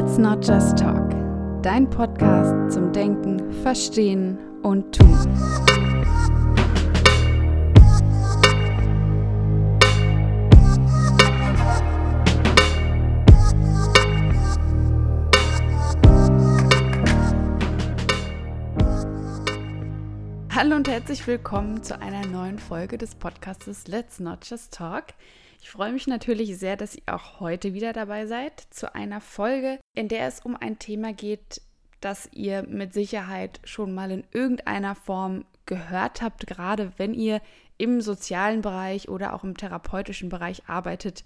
Let's Not Just Talk, dein Podcast zum Denken, Verstehen und Tun. Hallo und herzlich willkommen zu einer neuen Folge des Podcasts Let's Not Just Talk. Ich freue mich natürlich sehr, dass ihr auch heute wieder dabei seid zu einer Folge, in der es um ein Thema geht, das ihr mit Sicherheit schon mal in irgendeiner Form gehört habt, gerade wenn ihr im sozialen Bereich oder auch im therapeutischen Bereich arbeitet,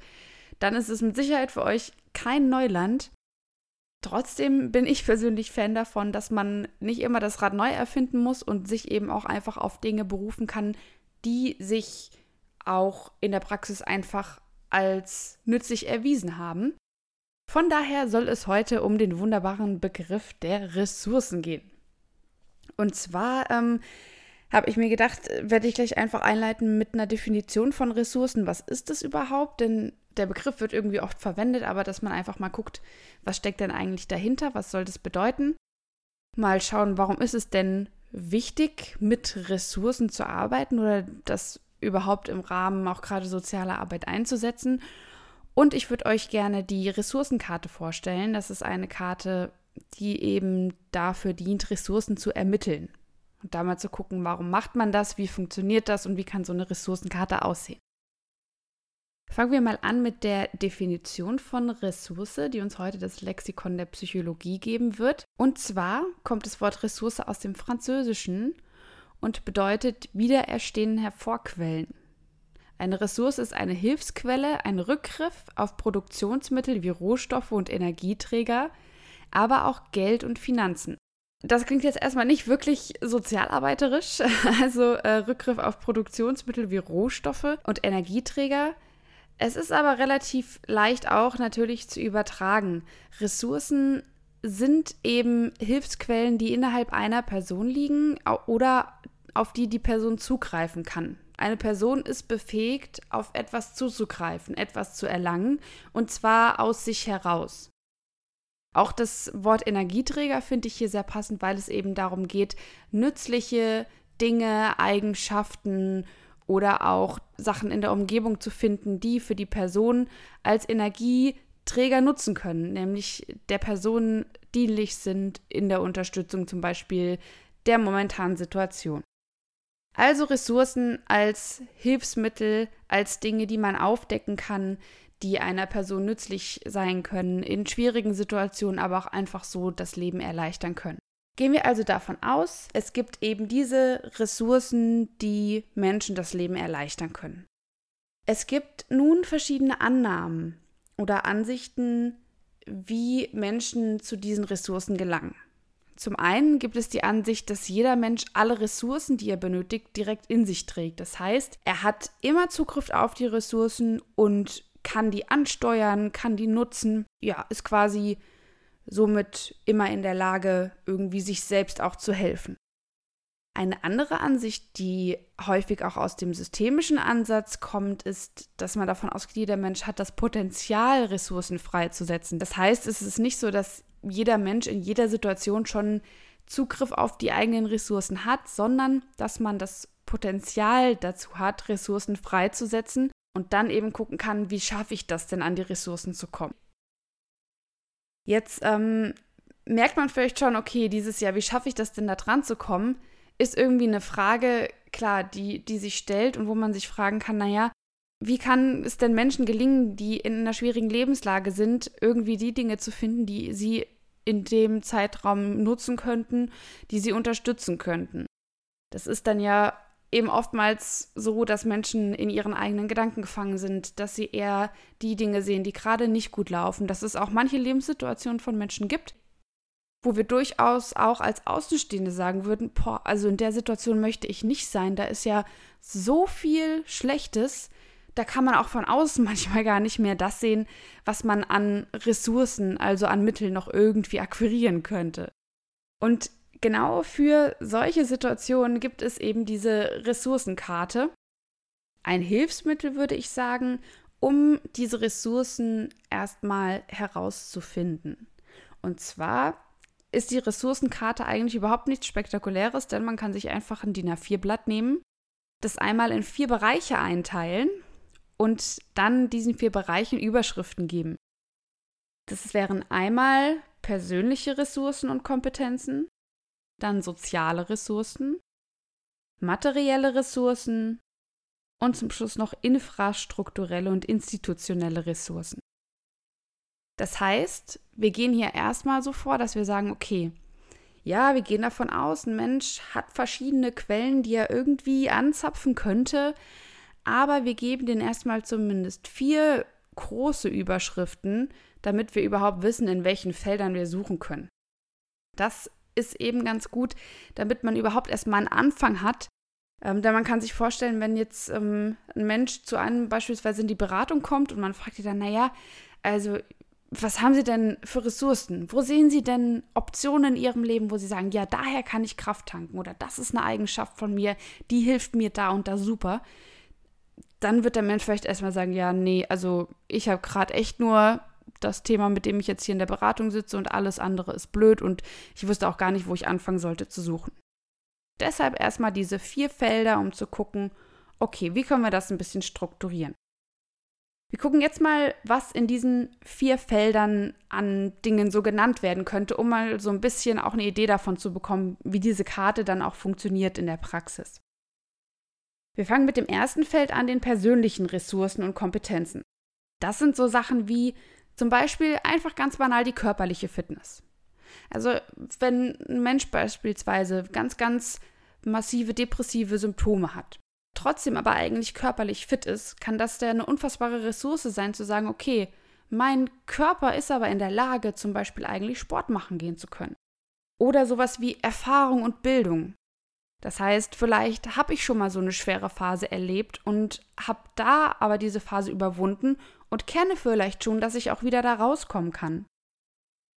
dann ist es mit Sicherheit für euch kein Neuland. Trotzdem bin ich persönlich Fan davon, dass man nicht immer das Rad neu erfinden muss und sich eben auch einfach auf Dinge berufen kann, die sich auch in der Praxis einfach als nützlich erwiesen haben. Von daher soll es heute um den wunderbaren Begriff der Ressourcen gehen. Und zwar ähm, habe ich mir gedacht, werde ich gleich einfach einleiten mit einer Definition von Ressourcen. Was ist das überhaupt? Denn der Begriff wird irgendwie oft verwendet, aber dass man einfach mal guckt, was steckt denn eigentlich dahinter? Was soll das bedeuten? Mal schauen, warum ist es denn wichtig, mit Ressourcen zu arbeiten oder das überhaupt im Rahmen auch gerade sozialer Arbeit einzusetzen. Und ich würde euch gerne die Ressourcenkarte vorstellen. Das ist eine Karte, die eben dafür dient, Ressourcen zu ermitteln. Und da mal zu gucken, warum macht man das, wie funktioniert das und wie kann so eine Ressourcenkarte aussehen. Fangen wir mal an mit der Definition von Ressource, die uns heute das Lexikon der Psychologie geben wird. Und zwar kommt das Wort Ressource aus dem Französischen und bedeutet Wiedererstehen, hervorquellen. Eine Ressource ist eine Hilfsquelle, ein Rückgriff auf Produktionsmittel wie Rohstoffe und Energieträger, aber auch Geld und Finanzen. Das klingt jetzt erstmal nicht wirklich sozialarbeiterisch, also äh, Rückgriff auf Produktionsmittel wie Rohstoffe und Energieträger. Es ist aber relativ leicht auch natürlich zu übertragen. Ressourcen sind eben Hilfsquellen, die innerhalb einer Person liegen oder auf die die Person zugreifen kann. Eine Person ist befähigt, auf etwas zuzugreifen, etwas zu erlangen, und zwar aus sich heraus. Auch das Wort Energieträger finde ich hier sehr passend, weil es eben darum geht, nützliche Dinge, Eigenschaften oder auch Sachen in der Umgebung zu finden, die für die Person als Energieträger nutzen können, nämlich der Person dienlich sind in der Unterstützung zum Beispiel der momentanen Situation. Also Ressourcen als Hilfsmittel, als Dinge, die man aufdecken kann, die einer Person nützlich sein können, in schwierigen Situationen aber auch einfach so das Leben erleichtern können. Gehen wir also davon aus, es gibt eben diese Ressourcen, die Menschen das Leben erleichtern können. Es gibt nun verschiedene Annahmen oder Ansichten, wie Menschen zu diesen Ressourcen gelangen. Zum einen gibt es die Ansicht, dass jeder Mensch alle Ressourcen, die er benötigt, direkt in sich trägt. Das heißt, er hat immer Zugriff auf die Ressourcen und kann die ansteuern, kann die nutzen. Ja, ist quasi somit immer in der Lage, irgendwie sich selbst auch zu helfen. Eine andere Ansicht, die häufig auch aus dem systemischen Ansatz kommt, ist, dass man davon ausgeht, jeder Mensch hat das Potenzial, Ressourcen freizusetzen. Das heißt, es ist nicht so, dass jeder Mensch in jeder Situation schon Zugriff auf die eigenen Ressourcen hat, sondern dass man das Potenzial dazu hat, Ressourcen freizusetzen und dann eben gucken kann, wie schaffe ich das denn an die Ressourcen zu kommen. Jetzt ähm, merkt man vielleicht schon, okay, dieses Jahr, wie schaffe ich das denn da dran zu kommen, ist irgendwie eine Frage, klar, die, die sich stellt und wo man sich fragen kann, naja, wie kann es denn Menschen gelingen, die in einer schwierigen Lebenslage sind, irgendwie die Dinge zu finden, die sie in dem Zeitraum nutzen könnten, die sie unterstützen könnten? Das ist dann ja eben oftmals so, dass Menschen in ihren eigenen Gedanken gefangen sind, dass sie eher die Dinge sehen, die gerade nicht gut laufen, dass es auch manche Lebenssituationen von Menschen gibt, wo wir durchaus auch als Außenstehende sagen würden, boah, also in der Situation möchte ich nicht sein, da ist ja so viel Schlechtes, da kann man auch von außen manchmal gar nicht mehr das sehen, was man an Ressourcen, also an Mitteln noch irgendwie akquirieren könnte. Und genau für solche Situationen gibt es eben diese Ressourcenkarte. Ein Hilfsmittel, würde ich sagen, um diese Ressourcen erstmal herauszufinden. Und zwar ist die Ressourcenkarte eigentlich überhaupt nichts Spektakuläres, denn man kann sich einfach ein DIN A4-Blatt nehmen, das einmal in vier Bereiche einteilen und dann diesen vier Bereichen Überschriften geben. Das wären einmal persönliche Ressourcen und Kompetenzen, dann soziale Ressourcen, materielle Ressourcen und zum Schluss noch infrastrukturelle und institutionelle Ressourcen. Das heißt, wir gehen hier erstmal so vor, dass wir sagen, okay, ja, wir gehen davon aus, ein Mensch hat verschiedene Quellen, die er irgendwie anzapfen könnte, aber wir geben den erstmal zumindest vier große Überschriften, damit wir überhaupt wissen, in welchen Feldern wir suchen können. Das ist eben ganz gut, damit man überhaupt erstmal einen Anfang hat. Ähm, denn man kann sich vorstellen, wenn jetzt ähm, ein Mensch zu einem beispielsweise in die Beratung kommt und man fragt ihn dann, naja, also was haben Sie denn für Ressourcen? Wo sehen Sie denn Optionen in Ihrem Leben, wo Sie sagen, ja, daher kann ich Kraft tanken oder das ist eine Eigenschaft von mir, die hilft mir da und da super? Dann wird der Mensch vielleicht erstmal sagen, ja, nee, also ich habe gerade echt nur das Thema, mit dem ich jetzt hier in der Beratung sitze und alles andere ist blöd und ich wusste auch gar nicht, wo ich anfangen sollte zu suchen. Deshalb erstmal diese vier Felder, um zu gucken, okay, wie können wir das ein bisschen strukturieren? Wir gucken jetzt mal, was in diesen vier Feldern an Dingen so genannt werden könnte, um mal so ein bisschen auch eine Idee davon zu bekommen, wie diese Karte dann auch funktioniert in der Praxis. Wir fangen mit dem ersten Feld an, den persönlichen Ressourcen und Kompetenzen. Das sind so Sachen wie zum Beispiel einfach ganz banal die körperliche Fitness. Also wenn ein Mensch beispielsweise ganz, ganz massive depressive Symptome hat, trotzdem aber eigentlich körperlich fit ist, kann das ja eine unfassbare Ressource sein, zu sagen, okay, mein Körper ist aber in der Lage, zum Beispiel eigentlich Sport machen gehen zu können. Oder sowas wie Erfahrung und Bildung. Das heißt, vielleicht habe ich schon mal so eine schwere Phase erlebt und habe da aber diese Phase überwunden und kenne vielleicht schon, dass ich auch wieder da rauskommen kann.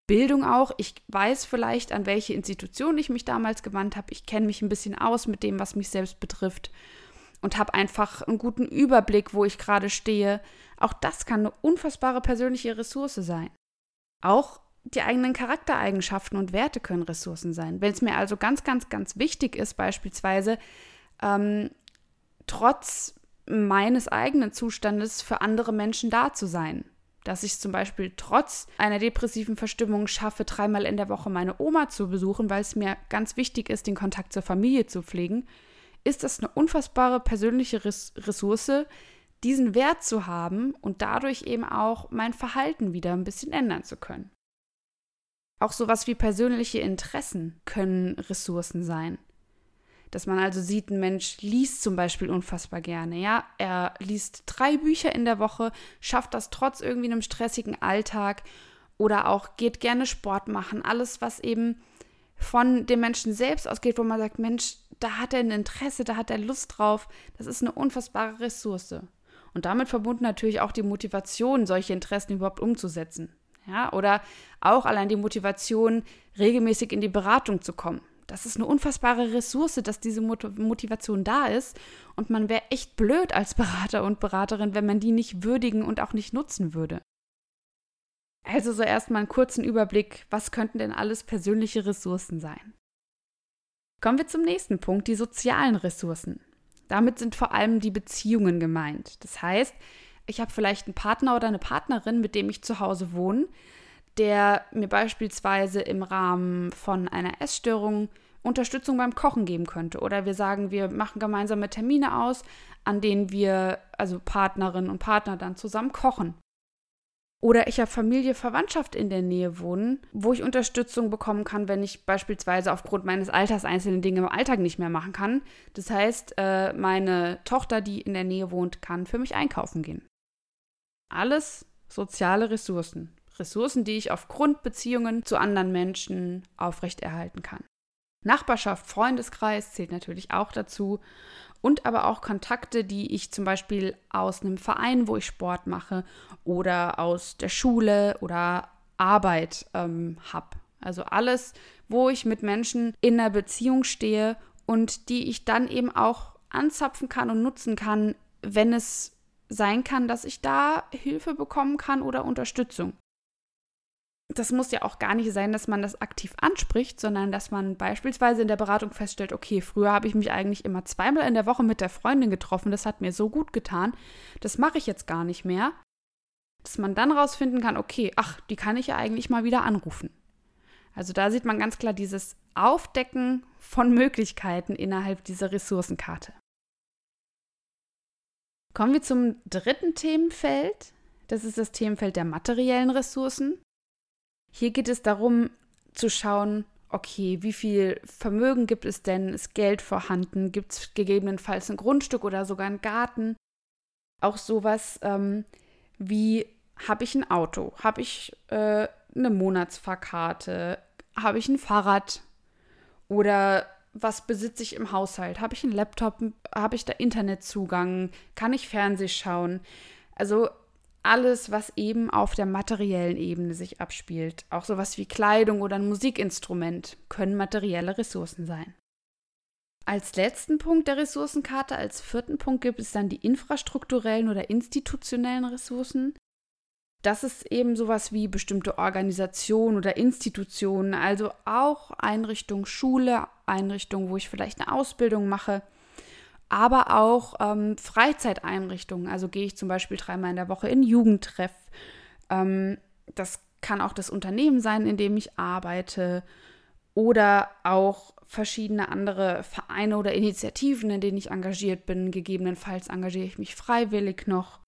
Bildung auch, ich weiß vielleicht, an welche Institution ich mich damals gewandt habe, ich kenne mich ein bisschen aus mit dem, was mich selbst betrifft und habe einfach einen guten Überblick, wo ich gerade stehe. Auch das kann eine unfassbare persönliche Ressource sein. Auch die eigenen Charaktereigenschaften und Werte können Ressourcen sein. Wenn es mir also ganz, ganz, ganz wichtig ist, beispielsweise, ähm, trotz meines eigenen Zustandes für andere Menschen da zu sein. Dass ich zum Beispiel trotz einer depressiven Verstimmung schaffe, dreimal in der Woche meine Oma zu besuchen, weil es mir ganz wichtig ist, den Kontakt zur Familie zu pflegen, ist das eine unfassbare persönliche Ressource, diesen Wert zu haben und dadurch eben auch mein Verhalten wieder ein bisschen ändern zu können. Auch sowas wie persönliche Interessen können Ressourcen sein. Dass man also sieht, ein Mensch liest zum Beispiel unfassbar gerne. Ja, er liest drei Bücher in der Woche, schafft das trotz irgendwie einem stressigen Alltag oder auch geht gerne Sport machen. Alles, was eben von dem Menschen selbst ausgeht, wo man sagt, Mensch, da hat er ein Interesse, da hat er Lust drauf. Das ist eine unfassbare Ressource. Und damit verbunden natürlich auch die Motivation, solche Interessen überhaupt umzusetzen. Ja, oder auch allein die Motivation, regelmäßig in die Beratung zu kommen das ist eine unfassbare Ressource, dass diese Motivation da ist. Und man wäre echt blöd als Berater und Beraterin, wenn man die nicht würdigen und auch nicht nutzen würde. Also so erstmal einen kurzen Überblick, was könnten denn alles persönliche Ressourcen sein? Kommen wir zum nächsten Punkt, die sozialen Ressourcen. Damit sind vor allem die Beziehungen gemeint. Das heißt, ich habe vielleicht einen Partner oder eine Partnerin, mit dem ich zu Hause wohne, der mir beispielsweise im Rahmen von einer Essstörung Unterstützung beim Kochen geben könnte. Oder wir sagen, wir machen gemeinsame Termine aus, an denen wir, also Partnerinnen und Partner, dann zusammen kochen. Oder ich habe Familie, Verwandtschaft in der Nähe wohnen, wo ich Unterstützung bekommen kann, wenn ich beispielsweise aufgrund meines Alters einzelne Dinge im Alltag nicht mehr machen kann. Das heißt, äh, meine Tochter, die in der Nähe wohnt, kann für mich einkaufen gehen. Alles soziale Ressourcen. Ressourcen, die ich aufgrund Beziehungen zu anderen Menschen aufrechterhalten kann. Nachbarschaft, Freundeskreis zählt natürlich auch dazu und aber auch Kontakte, die ich zum Beispiel aus einem Verein, wo ich Sport mache oder aus der Schule oder Arbeit ähm, habe. Also alles, wo ich mit Menschen in einer Beziehung stehe und die ich dann eben auch anzapfen kann und nutzen kann, wenn es sein kann, dass ich da Hilfe bekommen kann oder Unterstützung. das muss ja auch gar nicht sein, dass man das aktiv anspricht, sondern dass man beispielsweise in der Beratung feststellt, okay, früher habe ich mich eigentlich immer zweimal in der Woche mit der Freundin getroffen, das hat mir so gut getan, das mache ich jetzt gar nicht mehr. Dass man dann rausfinden kann, okay, ach, die kann ich ja eigentlich mal wieder anrufen. Also da sieht man ganz klar dieses Aufdecken von Möglichkeiten innerhalb dieser Ressourcenkarte. Kommen wir zum dritten Themenfeld. Das ist das Themenfeld der materiellen Ressourcen. Hier geht es darum zu schauen, okay, wie viel Vermögen gibt es denn? Ist Geld vorhanden? Gibt es gegebenenfalls ein Grundstück oder sogar einen Garten? Auch sowas ähm, wie, habe ich ein Auto? Habe ich äh, eine Monatsfahrkarte? Habe ich ein Fahrrad? Oder was besitze ich im Haushalt? Habe ich einen Laptop? Habe ich da Internetzugang? Kann ich Fernseh schauen? Also alles, was eben auf der materiellen Ebene sich abspielt. Auch sowas wie Kleidung oder ein Musikinstrument können materielle Ressourcen sein. Als letzten Punkt der Ressourcenkarte, als vierten Punkt gibt es dann die infrastrukturellen oder institutionellen Ressourcen. Das ist eben sowas wie bestimmte Organisationen oder Institutionen, also auch Einrichtungen, Schule, Einrichtungen, wo ich vielleicht eine Ausbildung mache, aber auch ähm, Freizeiteinrichtungen. Also gehe ich zum Beispiel dreimal in der Woche in Jugendtreff. Ähm, das kann auch das Unternehmen sein, in dem ich arbeite oder auch verschiedene andere Vereine oder Initiativen, in denen ich engagiert bin. Gegebenenfalls engagiere ich mich freiwillig noch.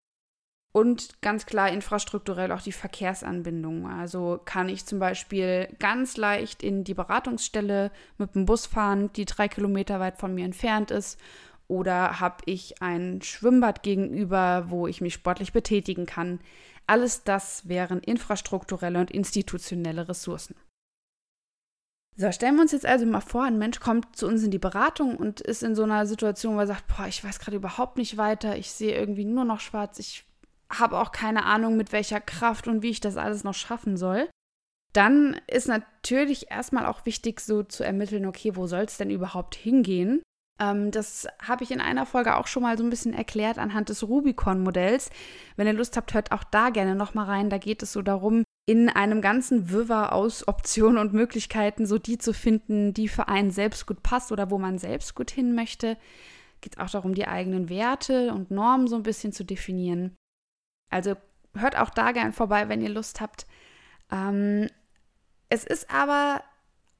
Und ganz klar infrastrukturell auch die Verkehrsanbindung. Also kann ich zum Beispiel ganz leicht in die Beratungsstelle mit dem Bus fahren, die drei Kilometer weit von mir entfernt ist oder habe ich ein Schwimmbad gegenüber, wo ich mich sportlich betätigen kann? Alles das wären infrastrukturelle und institutionelle Ressourcen. So, stellen wir uns jetzt also mal vor, ein Mensch kommt zu uns in die Beratung und ist in so einer Situation, wo er sagt, boah, ich weiß gerade überhaupt nicht weiter, ich sehe irgendwie nur noch schwarz, ich habe auch keine Ahnung, mit welcher Kraft und wie ich das alles noch schaffen soll. Dann ist natürlich erstmal auch wichtig, so zu ermitteln, okay, wo soll es denn überhaupt hingehen? Ähm, das habe ich in einer Folge auch schon mal so ein bisschen erklärt anhand des Rubicon-Modells. Wenn ihr Lust habt, hört auch da gerne nochmal rein. Da geht es so darum, in einem ganzen Wirrwarr aus Optionen und Möglichkeiten so die zu finden, die für einen selbst gut passt oder wo man selbst gut hin möchte. Geht auch darum, die eigenen Werte und Normen so ein bisschen zu definieren. Also hört auch da gerne vorbei, wenn ihr Lust habt. Ähm, es ist aber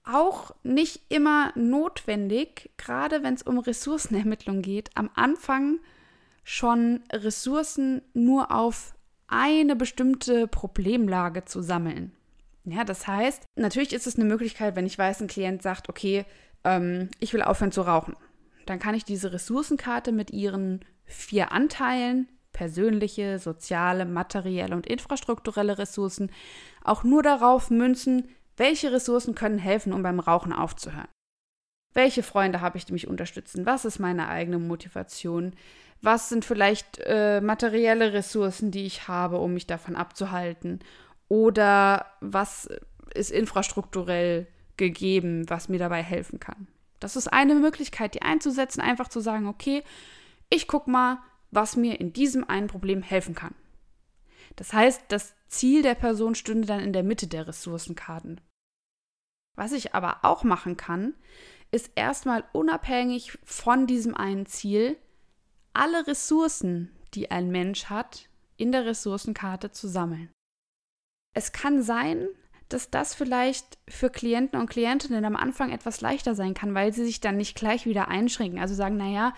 auch nicht immer notwendig, gerade wenn es um Ressourcenermittlung geht, am Anfang schon Ressourcen nur auf eine bestimmte Problemlage zu sammeln. Ja, das heißt, natürlich ist es eine Möglichkeit, wenn ich weiß, ein Klient sagt, okay, ähm, ich will aufhören zu rauchen. Dann kann ich diese Ressourcenkarte mit ihren vier Anteilen, persönliche, soziale, materielle und infrastrukturelle Ressourcen, auch nur darauf münzen, welche Ressourcen können helfen, um beim Rauchen aufzuhören? Welche Freunde habe ich, die mich unterstützen? Was ist meine eigene Motivation? Was sind vielleicht äh, materielle Ressourcen, die ich habe, um mich davon abzuhalten? Oder was ist infrastrukturell gegeben, was mir dabei helfen kann? Das ist eine Möglichkeit, die einzusetzen, einfach zu sagen, okay, ich gucke mal, was mir in diesem einen Problem helfen kann. Das heißt, das Ziel der Person stünde dann in der Mitte der Ressourcenkarten. Was ich aber auch machen kann, ist erstmal unabhängig von diesem einen Ziel alle Ressourcen, die ein Mensch hat, in der Ressourcenkarte zu sammeln. Es kann sein, dass das vielleicht für Klienten und Klientinnen am Anfang etwas leichter sein kann, weil sie sich dann nicht gleich wieder einschränken. Also sagen, naja,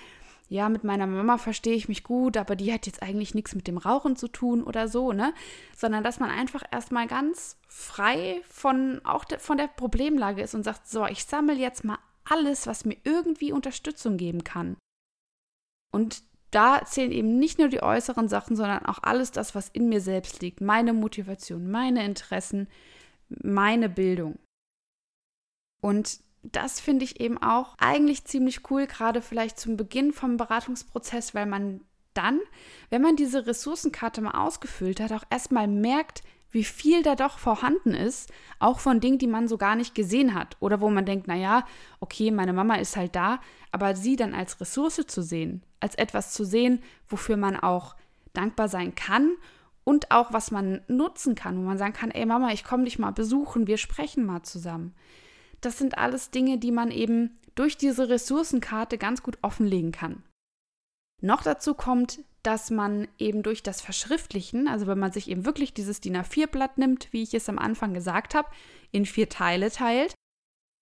ja, mit meiner Mama verstehe ich mich gut, aber die hat jetzt eigentlich nichts mit dem Rauchen zu tun oder so, ne? Sondern dass man einfach erstmal ganz frei von auch de, von der Problemlage ist und sagt, so, ich sammle jetzt mal alles, was mir irgendwie Unterstützung geben kann. Und da zählen eben nicht nur die äußeren Sachen, sondern auch alles das, was in mir selbst liegt. Meine Motivation, meine Interessen, meine Bildung. Und das finde ich eben auch eigentlich ziemlich cool, gerade vielleicht zum Beginn vom Beratungsprozess, weil man dann, wenn man diese Ressourcenkarte mal ausgefüllt hat, auch erstmal merkt, wie viel da doch vorhanden ist, auch von Dingen, die man so gar nicht gesehen hat. Oder wo man denkt, naja, okay, meine Mama ist halt da, aber sie dann als Ressource zu sehen, als etwas zu sehen, wofür man auch dankbar sein kann und auch was man nutzen kann, wo man sagen kann, ey Mama, ich komme dich mal besuchen, wir sprechen mal zusammen. Das sind alles Dinge, die man eben durch diese Ressourcenkarte ganz gut offenlegen kann. Noch dazu kommt, dass man eben durch das Verschriftlichen, also wenn man sich eben wirklich dieses DIN A4-Blatt nimmt, wie ich es am Anfang gesagt habe, in vier Teile teilt,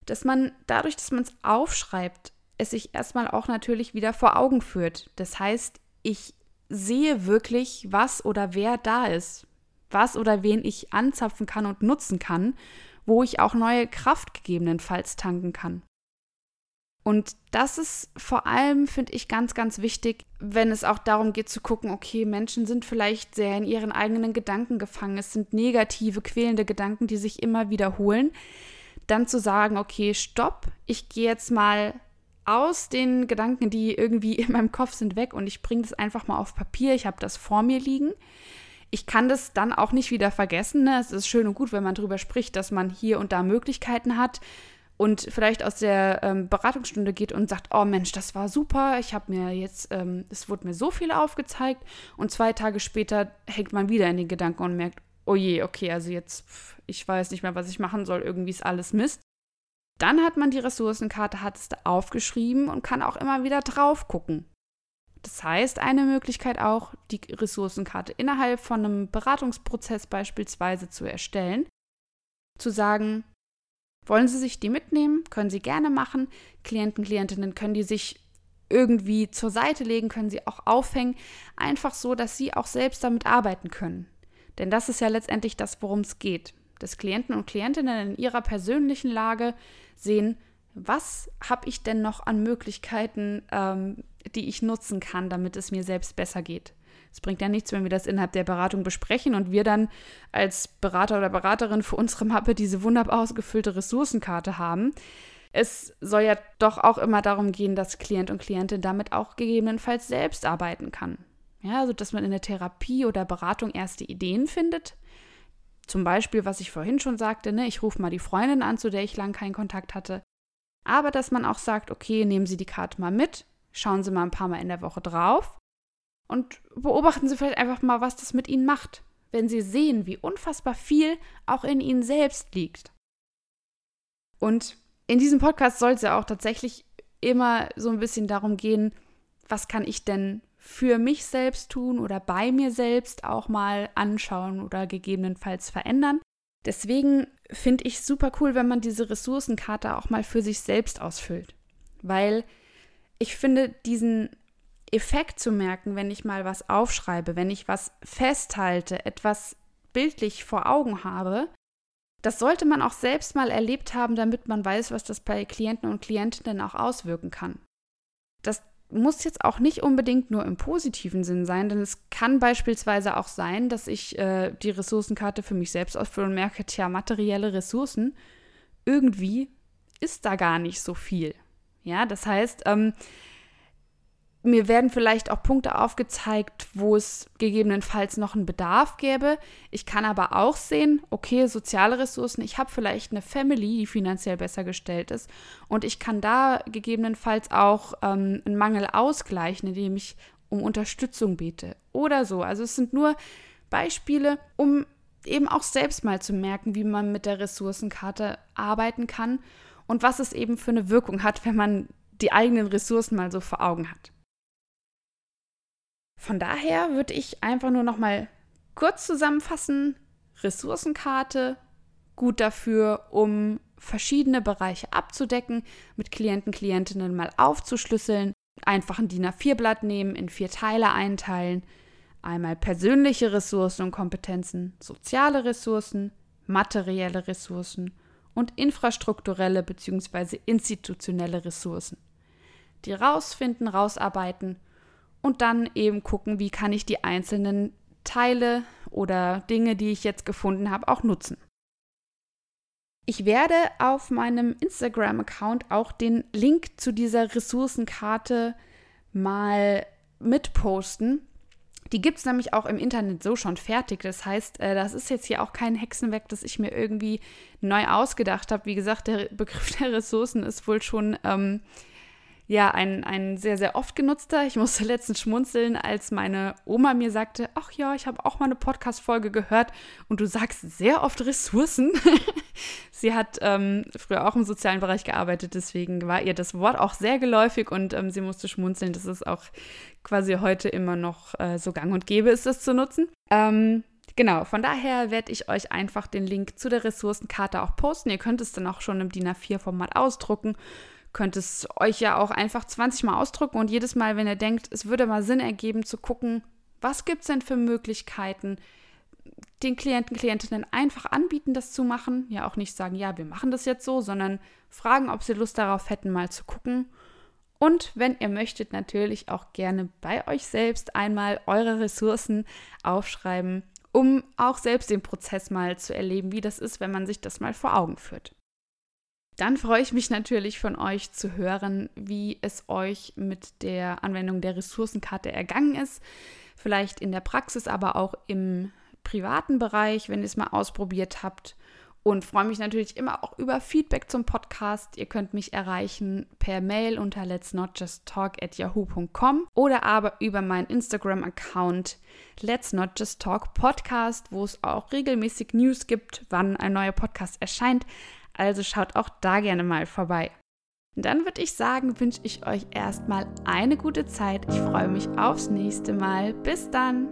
dass man dadurch, dass man es aufschreibt, es sich erstmal auch natürlich wieder vor Augen führt. Das heißt, ich sehe wirklich, was oder wer da ist, was oder wen ich anzapfen kann und nutzen kann, wo ich auch neue Kraft gegebenenfalls tanken kann. Und das ist vor allem, finde ich, ganz, ganz wichtig, wenn es auch darum geht zu gucken, okay, Menschen sind vielleicht sehr in ihren eigenen Gedanken gefangen. Es sind negative, quälende Gedanken, die sich immer wiederholen. Dann zu sagen, okay, stopp, ich gehe jetzt mal aus den Gedanken, die irgendwie in meinem Kopf sind, weg und ich bringe das einfach mal auf Papier. Ich habe das vor mir liegen. Ich kann das dann auch nicht wieder vergessen. Ne? Es ist schön und gut, wenn man darüber spricht, dass man hier und da Möglichkeiten hat und vielleicht aus der ähm, Beratungsstunde geht und sagt, oh Mensch, das war super, ich habe mir jetzt, ähm, es wurde mir so viel aufgezeigt und zwei Tage später hängt man wieder in den Gedanken und merkt, oh je, okay, also jetzt, pff, ich weiß nicht mehr, was ich machen soll, irgendwie ist alles Mist. Dann hat man die Ressourcenkarte, hat es aufgeschrieben und kann auch immer wieder drauf gucken. Das heißt, eine Möglichkeit auch, die Ressourcenkarte innerhalb von einem Beratungsprozess beispielsweise zu erstellen, zu sagen, wollen Sie sich die mitnehmen? Können Sie gerne machen. Klienten, Klientinnen können die sich irgendwie zur Seite legen, können sie auch aufhängen, einfach so, dass sie auch selbst damit arbeiten können. Denn das ist ja letztendlich das, worum es geht. Dass Klienten und Klientinnen in ihrer persönlichen Lage sehen, was habe ich denn noch an Möglichkeiten, ähm, die ich nutzen kann, damit es mir selbst besser geht. Es bringt ja nichts, wenn wir das innerhalb der Beratung besprechen und wir dann als Berater oder Beraterin für unsere Mappe diese wunderbar ausgefüllte Ressourcenkarte haben. Es soll ja doch auch immer darum gehen, dass Klient und Klientin damit auch gegebenenfalls selbst arbeiten kann. Ja, also dass man in der Therapie oder Beratung erste Ideen findet. Zum Beispiel, was ich vorhin schon sagte, ne, ich rufe mal die Freundin an, zu der ich lange keinen Kontakt hatte. Aber dass man auch sagt, okay, nehmen Sie die Karte mal mit, schauen Sie mal ein paar Mal in der Woche drauf und beobachten Sie vielleicht einfach mal, was das mit Ihnen macht, wenn Sie sehen, wie unfassbar viel auch in Ihnen selbst liegt. Und in diesem Podcast soll es ja auch tatsächlich immer so ein bisschen darum gehen, was kann ich denn für mich selbst tun oder bei mir selbst auch mal anschauen oder gegebenenfalls verändern. Deswegen finde ich super cool, wenn man diese Ressourcenkarte auch mal für sich selbst ausfüllt, weil ich finde diesen Effekt zu merken, wenn ich mal was aufschreibe, wenn ich was festhalte, etwas bildlich vor Augen habe, das sollte man auch selbst mal erlebt haben, damit man weiß, was das bei Klienten und Klientinnen auch auswirken kann. Das muss jetzt auch nicht unbedingt nur im positiven Sinn sein, denn es kann beispielsweise auch sein, dass ich äh, die Ressourcenkarte für mich selbst ausfülle und merke, tja, materielle Ressourcen, irgendwie ist da gar nicht so viel. Ja, das heißt, ähm, mir werden vielleicht auch Punkte aufgezeigt, wo es gegebenenfalls noch einen Bedarf gäbe. Ich kann aber auch sehen, okay, soziale Ressourcen, ich habe vielleicht eine Family, die finanziell besser gestellt ist und ich kann da gegebenenfalls auch ähm, einen Mangel ausgleichen, indem ich um Unterstützung bete oder so. Also es sind nur Beispiele, um eben auch selbst mal zu merken, wie man mit der Ressourcenkarte arbeiten kann und was es eben für eine Wirkung hat, wenn man die eigenen Ressourcen mal so vor Augen hat. Von daher würde ich einfach nur noch mal kurz zusammenfassen: Ressourcenkarte gut dafür, um verschiedene Bereiche abzudecken, mit Klienten, Klientinnen mal aufzuschlüsseln, einfach ein DIN A4-Blatt nehmen, in vier Teile einteilen. Einmal persönliche Ressourcen und Kompetenzen, soziale Ressourcen, materielle Ressourcen und infrastrukturelle bzw. institutionelle Ressourcen. Die rausfinden, rausarbeiten und dann eben gucken, wie kann ich die einzelnen Teile oder Dinge, die ich jetzt gefunden habe, auch nutzen. Ich werde auf meinem Instagram-Account auch den Link zu dieser Ressourcenkarte mal mitposten. Die gibt es nämlich auch im Internet so schon fertig. Das heißt, äh, das ist jetzt hier auch kein Hexenwerk, das ich mir irgendwie neu ausgedacht habe. Wie gesagt, der Begriff der Ressourcen ist wohl schon ähm, ja ein, ein sehr, sehr oft genutzter. Ich musste letztens schmunzeln, als meine Oma mir sagte, ach ja, ich habe auch mal eine Podcast-Folge gehört und du sagst sehr oft Ressourcen. Sie hat ähm, früher auch im sozialen Bereich gearbeitet, deswegen war ihr das Wort auch sehr geläufig und ähm, sie musste schmunzeln, dass es auch quasi heute immer noch äh, so gang und gäbe ist, das zu nutzen. Ähm, Genau, von daher werde ich euch einfach den Link zu der Ressourcenkarte auch posten. Ihr könnt es dann auch schon im DIN A4-Format ausdrucken könnt es euch ja auch einfach 20 Mal ausdrucken und jedes Mal, wenn ihr denkt, es würde mal Sinn ergeben, zu gucken, was gibt es denn für Möglichkeiten, den Klienten, Klientinnen einfach anbieten, das zu machen. Ja, auch nicht sagen, ja, wir machen das jetzt so, sondern fragen, ob sie Lust darauf hätten, mal zu gucken. Und wenn ihr möchtet, natürlich auch gerne bei euch selbst einmal eure Ressourcen aufschreiben, um auch selbst den Prozess mal zu erleben, wie das ist, wenn man sich das mal vor Augen führt. Dann freue ich mich natürlich von euch zu hören, wie es euch mit der Anwendung der Ressourcenkarte ergangen ist. Vielleicht in der Praxis, aber auch im privaten Bereich, wenn ihr es mal ausprobiert habt. Und freue mich natürlich immer auch über Feedback zum Podcast. Ihr könnt mich erreichen per Mail unter let's not just talk at yahoo.com oder aber über meinen Instagram-Account Let's Not Just Talk Podcast, wo es auch regelmäßig News gibt, wann ein neuer Podcast erscheint. Also schaut auch da gerne mal vorbei. Dann würde ich sagen, wünsche ich euch erstmal eine gute Zeit. Ich freue mich aufs nächste Mal. Bis dann.